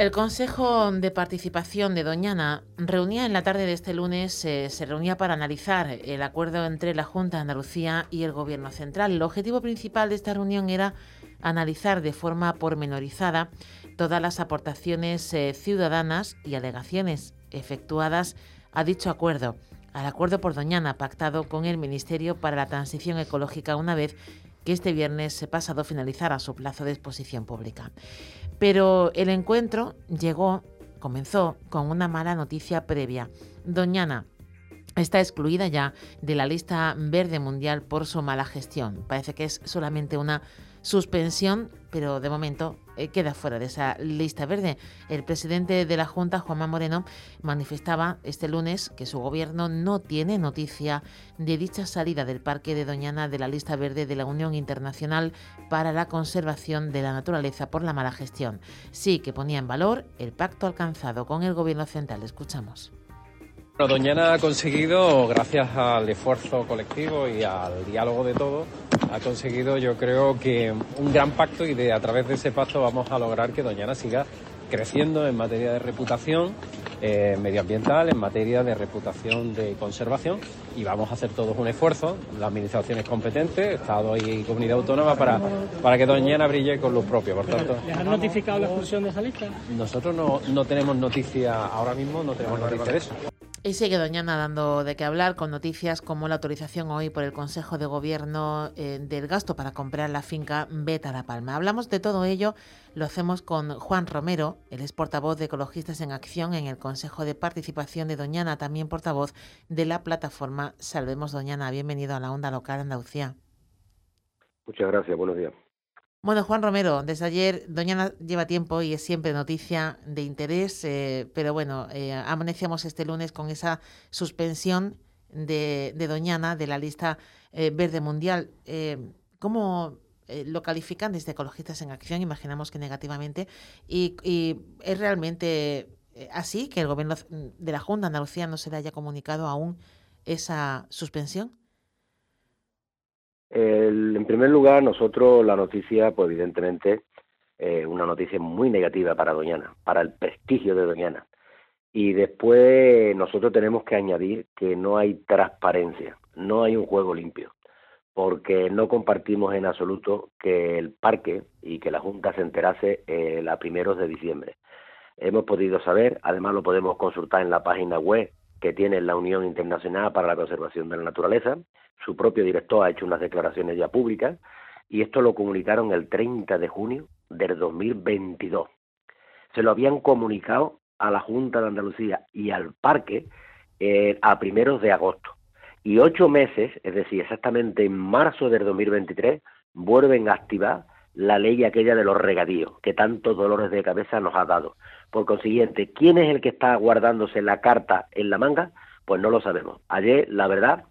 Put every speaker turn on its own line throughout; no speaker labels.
El Consejo de Participación de Doñana reunía en la tarde de este lunes, eh, se reunía para analizar el acuerdo entre la Junta de Andalucía y el Gobierno Central. El objetivo principal de esta reunión era analizar de forma pormenorizada todas las aportaciones eh, ciudadanas y alegaciones efectuadas a dicho acuerdo, al acuerdo por Doñana pactado con el Ministerio para la Transición Ecológica una vez que este viernes pasado finalizara su plazo de exposición pública. Pero el encuentro llegó, comenzó con una mala noticia previa. Doñana está excluida ya de la lista verde mundial por su mala gestión. Parece que es solamente una suspensión, pero de momento eh, queda fuera de esa lista verde. El presidente de la Junta, Juanma Moreno, manifestaba este lunes que su gobierno no tiene noticia de dicha salida del Parque de Doñana de la lista verde de la Unión Internacional para la Conservación de la Naturaleza por la mala gestión. Sí que ponía en valor el pacto alcanzado con el gobierno central. Escuchamos.
Doñana ha conseguido, gracias al esfuerzo colectivo y al diálogo de todos, ha conseguido yo creo que un gran pacto y de a través de ese pacto vamos a lograr que Doñana siga creciendo en materia de reputación eh, medioambiental, en materia de reputación de conservación y vamos a hacer todos un esfuerzo, las administraciones competentes, Estado y Comunidad Autónoma, para, para que Doñana brille con luz propia. Por tanto,
¿Les han notificado la expulsión de esa lista?
Nosotros no, no tenemos noticia, ahora mismo no tenemos noticia de eso.
Y sigue Doñana dando de qué hablar con noticias como la autorización hoy por el Consejo de Gobierno eh, del gasto para comprar la finca Beta La Palma. Hablamos de todo ello, lo hacemos con Juan Romero, el ex portavoz de Ecologistas en Acción en el Consejo de Participación de Doñana, también portavoz de la plataforma Salvemos Doñana. Bienvenido a la Onda Local Andalucía.
Muchas gracias, buenos días.
Bueno, Juan Romero, desde ayer Doñana lleva tiempo y es siempre noticia de interés, eh, pero bueno, eh, amanecíamos este lunes con esa suspensión de, Doñana de la lista eh, verde mundial. Eh, ¿Cómo lo califican desde Ecologistas en Acción? Imaginamos que negativamente. Y, es realmente así que el gobierno de la Junta de Andalucía no se le haya comunicado aún esa suspensión?
En primer lugar, nosotros la noticia, pues evidentemente, eh, una noticia muy negativa para Doñana, para el prestigio de Doñana. Y después nosotros tenemos que añadir que no hay transparencia, no hay un juego limpio, porque no compartimos en absoluto que el parque y que la Junta se enterase eh, a primeros de diciembre. Hemos podido saber, además lo podemos consultar en la página web que tiene la Unión Internacional para la Conservación de la Naturaleza. Su propio director ha hecho unas declaraciones ya públicas y esto lo comunicaron el 30 de junio del 2022. Se lo habían comunicado a la Junta de Andalucía y al Parque eh, a primeros de agosto. Y ocho meses, es decir, exactamente en marzo del 2023, vuelven a activar la ley aquella de los regadíos, que tantos dolores de cabeza nos ha dado. Por consiguiente, ¿quién es el que está guardándose la carta en la manga? Pues no lo sabemos. Ayer, la verdad,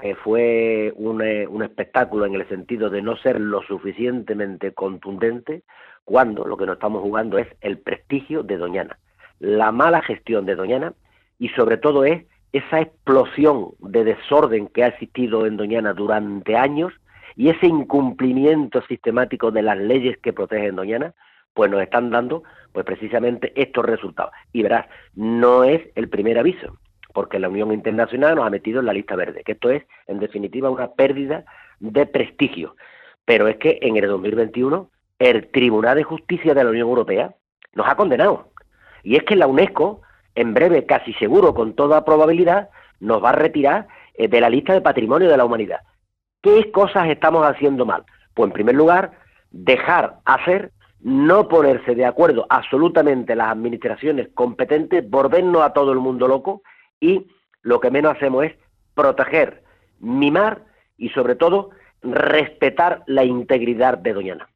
eh, fue un, eh, un espectáculo en el sentido de no ser lo suficientemente contundente cuando lo que nos estamos jugando es el prestigio de Doñana, la mala gestión de Doñana y sobre todo es esa explosión de desorden que ha existido en Doñana durante años y ese incumplimiento sistemático de las leyes que protegen Doñana, pues nos están dando pues precisamente estos resultados. Y verás, no es el primer aviso, porque la Unión Internacional nos ha metido en la lista verde, que esto es, en definitiva, una pérdida de prestigio. Pero es que en el 2021 el Tribunal de Justicia de la Unión Europea nos ha condenado. Y es que la UNESCO, en breve, casi seguro, con toda probabilidad, nos va a retirar eh, de la lista de patrimonio de la humanidad. ¿Qué cosas estamos haciendo mal? Pues en primer lugar, dejar hacer, no ponerse de acuerdo absolutamente las administraciones competentes, volvernos a todo el mundo loco y lo que menos hacemos es proteger, mimar y sobre todo respetar la integridad de Doñana.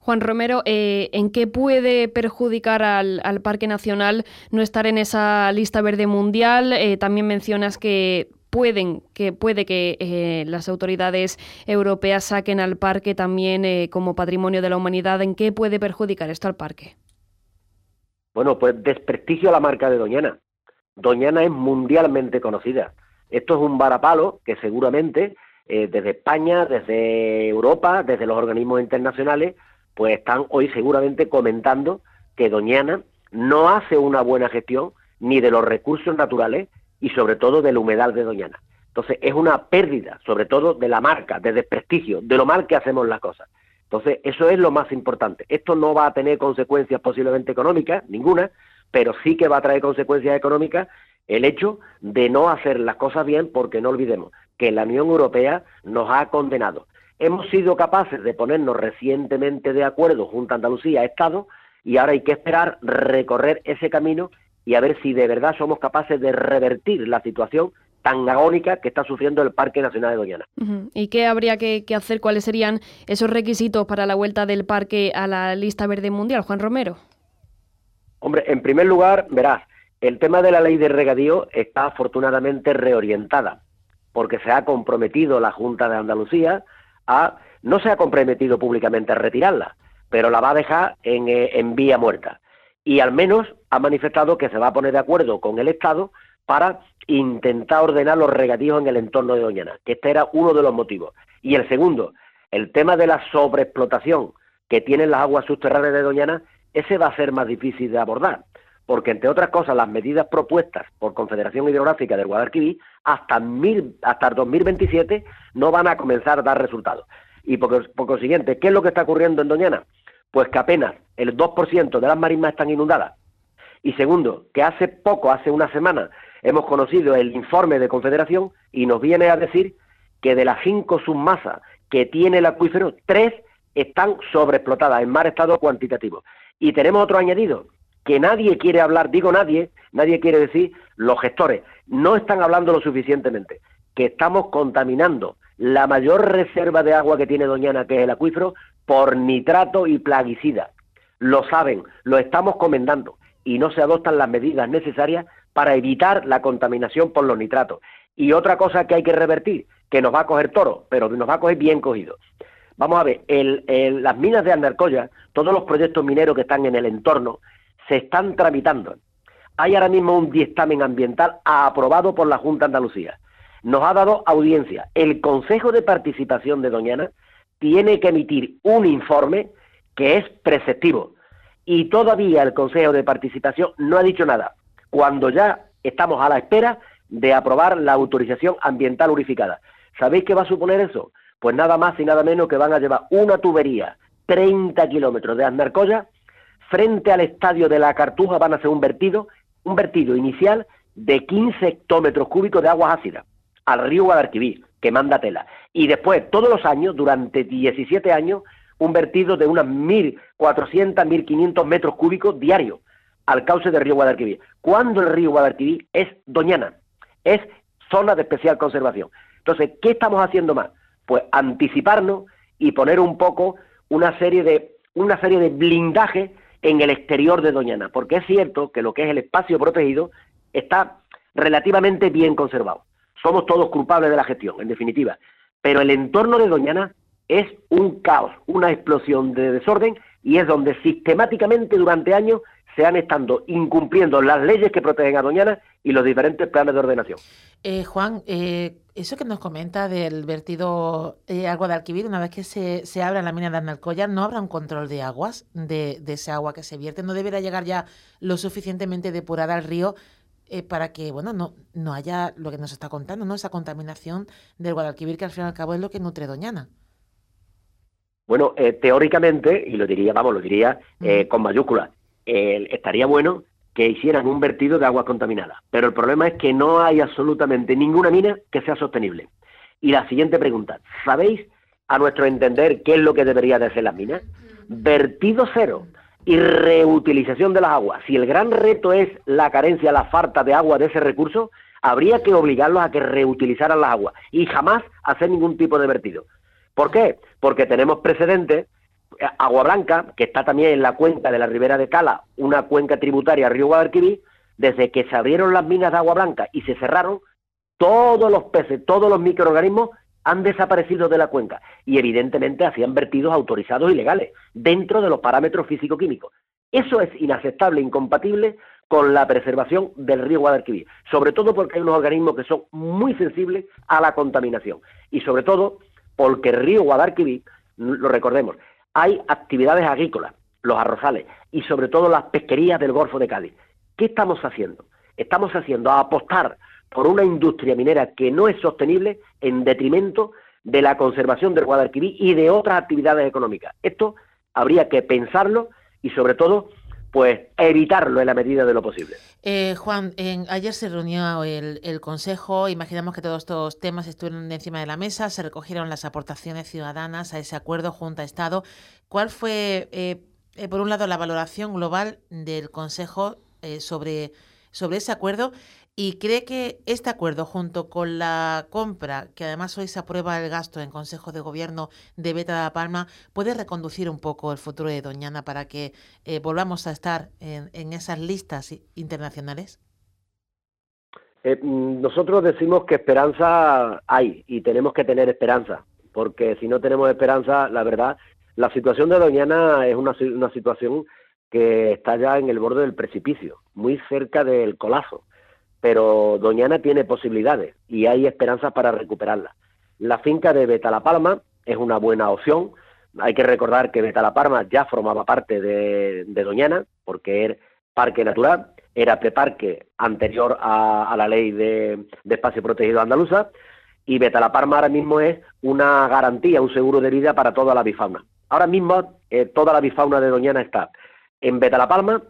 Juan Romero, eh, ¿en qué puede perjudicar al, Parque Nacional no estar en esa lista verde mundial? Eh, también mencionas que pueden que puede que eh, las autoridades europeas saquen al parque también eh, como patrimonio de la humanidad. ¿En qué puede perjudicar esto al parque?
Bueno, pues desprestigio a la marca de Doñana. Doñana es mundialmente conocida. Esto es un varapalo que seguramente eh, desde España, desde Europa, desde los organismos internacionales, pues están hoy seguramente comentando que Doñana no hace una buena gestión ni de los recursos naturales y sobre todo del humedal de Doñana. Entonces es una pérdida, sobre todo de la marca, de desprestigio, de lo mal que hacemos las cosas. Entonces eso es lo más importante. Esto no va a tener consecuencias posiblemente económicas, ninguna, pero sí que va a traer consecuencias económicas el hecho de no hacer las cosas bien porque no olvidemos que la Unión Europea nos ha condenado. Hemos sido capaces de ponernos recientemente de acuerdo junto a Andalucía, Estado, y ahora hay que esperar recorrer ese camino y a ver si de verdad somos capaces de revertir la situación tan agónica que está sufriendo el Parque Nacional de Doñana.
¿Y qué habría que, que, hacer? ¿Cuáles serían esos requisitos para la vuelta del parque a la lista verde mundial, Juan Romero?
Hombre, en primer lugar, verás, el tema de la ley de regadío está afortunadamente reorientada, porque se ha comprometido la Junta de Andalucía a, no se ha comprometido públicamente a retirarla, pero la va a dejar en, eh, en vía muerta. Y al menos ha manifestado que se va a poner de acuerdo con el Estado para intentar ordenar los regadíos en el entorno de Doñana, que este era uno de los motivos. Y el segundo, el tema de la sobreexplotación que tienen las aguas subterráneas de Doñana, ese va a ser más difícil de abordar, porque entre otras cosas las medidas propuestas por Confederación Hidrográfica del Guadalquivir hasta, mil, hasta el 2027 no van a comenzar a dar resultados. Y por, por consiguiente, ¿qué es lo que está ocurriendo en Doñana? Pues que apenas el 2% de las marismas están inundadas. Y segundo, que hace poco, hace una semana, hemos conocido el informe de Confederación y nos viene a decir que de las cinco submasas que tiene el acuífero, tres están sobreexplotadas en mar estado cuantitativo. Y tenemos otro añadido, que nadie quiere hablar, digo nadie, nadie quiere decir los gestores, no están hablando lo suficientemente, que estamos contaminando la mayor reserva de agua que tiene Doñana, que es el acuífero, por nitrato y plaguicida. Lo saben, lo estamos comentando y no se adoptan las medidas necesarias para evitar la contaminación por los nitratos. Y otra cosa que hay que revertir, que nos va a coger toro, pero nos va a coger bien cogido. Vamos a ver, las minas de Andarcoya, todos los proyectos mineros que están en el entorno, se están tramitando. Hay ahora mismo un dictamen ambiental aprobado por la Junta de Andalucía. Nos ha dado audiencia. El Consejo de Participación de Doñana tiene que emitir un informe que es preceptivo. Y todavía el Consejo de Participación no ha dicho nada, cuando ya estamos a la espera de aprobar la autorización ambiental unificada. ¿Sabéis qué va a suponer eso? Pues nada más y nada menos que van a llevar una tubería 30 kilómetros de Andarcoya frente al estadio de la Cartuja van a hacer un vertido, un vertido inicial de 15 hectómetros cúbicos de aguas ácidas al río Guadalquivir, que manda tela. Y después, todos los años, durante 17 años, un vertido de unas 1.400, 1.500 metros cúbicos diarios al cauce del río Guadalquivir. Cuando el río Guadalquivir es Doñana, es zona de especial conservación. Entonces, ¿qué estamos haciendo más? Pues anticiparnos y poner un poco una serie de una serie de blindajes en el exterior de Doñana, porque es cierto que lo que es el espacio protegido está relativamente bien conservado. Somos todos culpables de la gestión, en definitiva, pero el entorno de Doñana es un caos, una explosión de desorden y es donde sistemáticamente durante años se han estado incumpliendo las leyes que protegen a Doñana y los diferentes planes de ordenación.
Eh, Juan, eh, eso que nos comenta del vertido eh, agua de Alquivir, una vez que se, se abra la mina de Arnalcoya, ¿no habrá un control de aguas, de, de ese agua que se vierte? ¿No deberá llegar ya lo suficientemente depurada al río eh, para que bueno no, no haya lo que nos está contando, ¿no? esa contaminación del Guadalquivir, que al fin y al cabo es lo que nutre Doñana?
Bueno, eh, teóricamente, y lo diría, vamos, lo diría eh, con mayúsculas, estaría bueno que hicieran un vertido de agua contaminada. Pero el problema es que no hay absolutamente ninguna mina que sea sostenible. Y la siguiente pregunta, ¿sabéis a nuestro entender qué es lo que debería de hacer las minas? Vertido cero y reutilización de las aguas. Si el gran reto es la carencia, la falta de agua de ese recurso, habría que obligarlos a que reutilizaran las aguas y jamás hacer ningún tipo de vertido. ¿Por qué? Porque tenemos precedentes eh, Agua Blanca, que está también en la cuenca de la Ribera de Cala, una cuenca tributaria al río Guadalquivir, desde que se abrieron las minas de Agua Blanca y se cerraron, todos los peces, todos los microorganismos han desaparecido de la cuenca y evidentemente hacían vertidos autorizados y legales dentro de los parámetros físico-químicos. Eso es inaceptable, incompatible con la preservación del río Guadalquivir, sobre todo porque hay unos organismos que son muy sensibles a la contaminación y sobre todo porque el río Guadalquivir, lo recordemos, hay actividades agrícolas, los arrozales y sobre todo las pesquerías del Golfo de Cádiz. ¿Qué estamos haciendo? Estamos haciendo apostar por una industria minera que no es sostenible en detrimento de la conservación del Guadalquivir y de otras actividades económicas. Esto habría que pensarlo y sobre todo pues evitarlo en la medida de lo posible.
Eh, Juan, ayer se reunió el, Consejo, imaginamos que todos estos temas estuvieron encima de la mesa, se recogieron las aportaciones ciudadanas a ese acuerdo Junta-Estado. ¿Cuál fue, eh, eh, por un lado, la valoración global del Consejo sobre, sobre ese acuerdo y cree que este acuerdo, junto con la compra, que además hoy se aprueba el gasto en Consejo de Gobierno de Beta de la Palma, puede reconducir un poco el futuro de Doñana para que eh, volvamos a estar en, esas listas internacionales?
Eh, mm, nosotros decimos que esperanza hay y tenemos que tener esperanza, porque si no tenemos esperanza, la verdad, la situación de Doñana es una, una situación que está ya en el borde del precipicio, muy cerca del colapso pero Doñana tiene posibilidades y hay esperanzas para recuperarla. La finca de Betalapalma es una buena opción. Hay que recordar que Betalapalma ya formaba parte de, Doñana, porque era parque natural, era preparque anterior a, la ley de, espacio protegido andaluza, y Betalapalma ahora mismo es una garantía, un seguro de vida para toda la bifauna. Ahora mismo eh, toda la bifauna de Doñana está en Betalapalma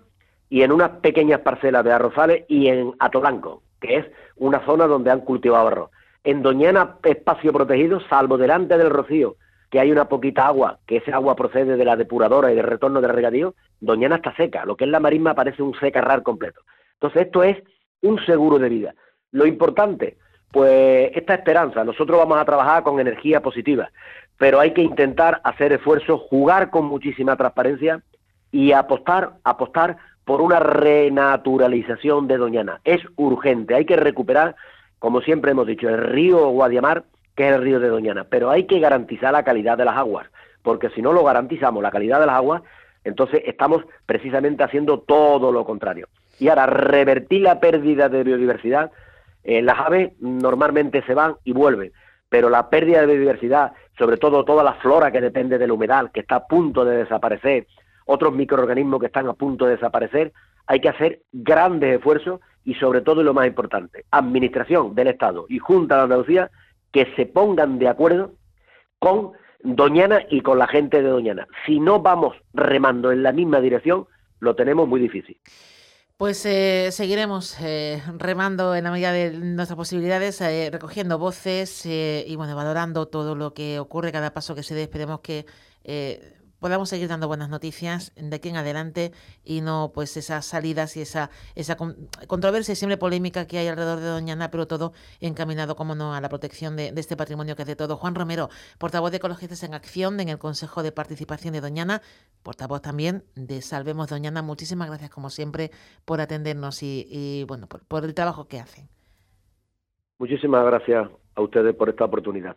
y en unas pequeñas parcelas de arrozales y en Atolanco, que es una zona donde han cultivado arroz. En Doñana, espacio protegido, salvo delante del rocío, que hay una poquita agua, que ese agua procede de la depuradora y del retorno del regadío, Doñana está seca, lo que es la marisma parece un secarrar completo. Entonces esto es un seguro de vida. Lo importante, pues esta esperanza, nosotros vamos a trabajar con energía positiva, pero hay que intentar hacer esfuerzos, jugar con muchísima transparencia y apostar, apostar por una renaturalización de Doñana. Es urgente, hay que recuperar, como siempre hemos dicho, el río Guadiamar, que es el río de Doñana, pero hay que garantizar la calidad de las aguas, porque si no lo garantizamos, la calidad de las aguas, entonces estamos precisamente haciendo todo lo contrario. Y ahora, revertir la pérdida de biodiversidad, eh, las aves normalmente se van y vuelven, pero la pérdida de biodiversidad, sobre todo toda la flora que depende de la humedad, que está a punto de desaparecer, otros microorganismos que están a punto de desaparecer, hay que hacer grandes esfuerzos y sobre todo lo más importante, Administración del Estado y Junta de Andalucía que se pongan de acuerdo con Doñana y con la gente de Doñana. Si no vamos remando en la misma dirección, lo tenemos muy difícil.
Pues eh, seguiremos eh, remando en la medida de nuestras posibilidades, eh, recogiendo voces y bueno, valorando todo lo que ocurre, cada paso que se dé. Esperemos que podamos seguir dando buenas noticias de aquí en adelante y no pues esas salidas y esa, esa controversia y siempre polémica que hay alrededor de Doñana, pero todo encaminado, como no, a la protección de, este patrimonio que es de todo. Juan Romero, portavoz de Ecologistas en Acción en el Consejo de Participación de Doñana, portavoz también de Salvemos Doñana. Muchísimas gracias, como siempre, por atendernos y, bueno, por el trabajo que hacen.
Muchísimas gracias a ustedes por esta oportunidad.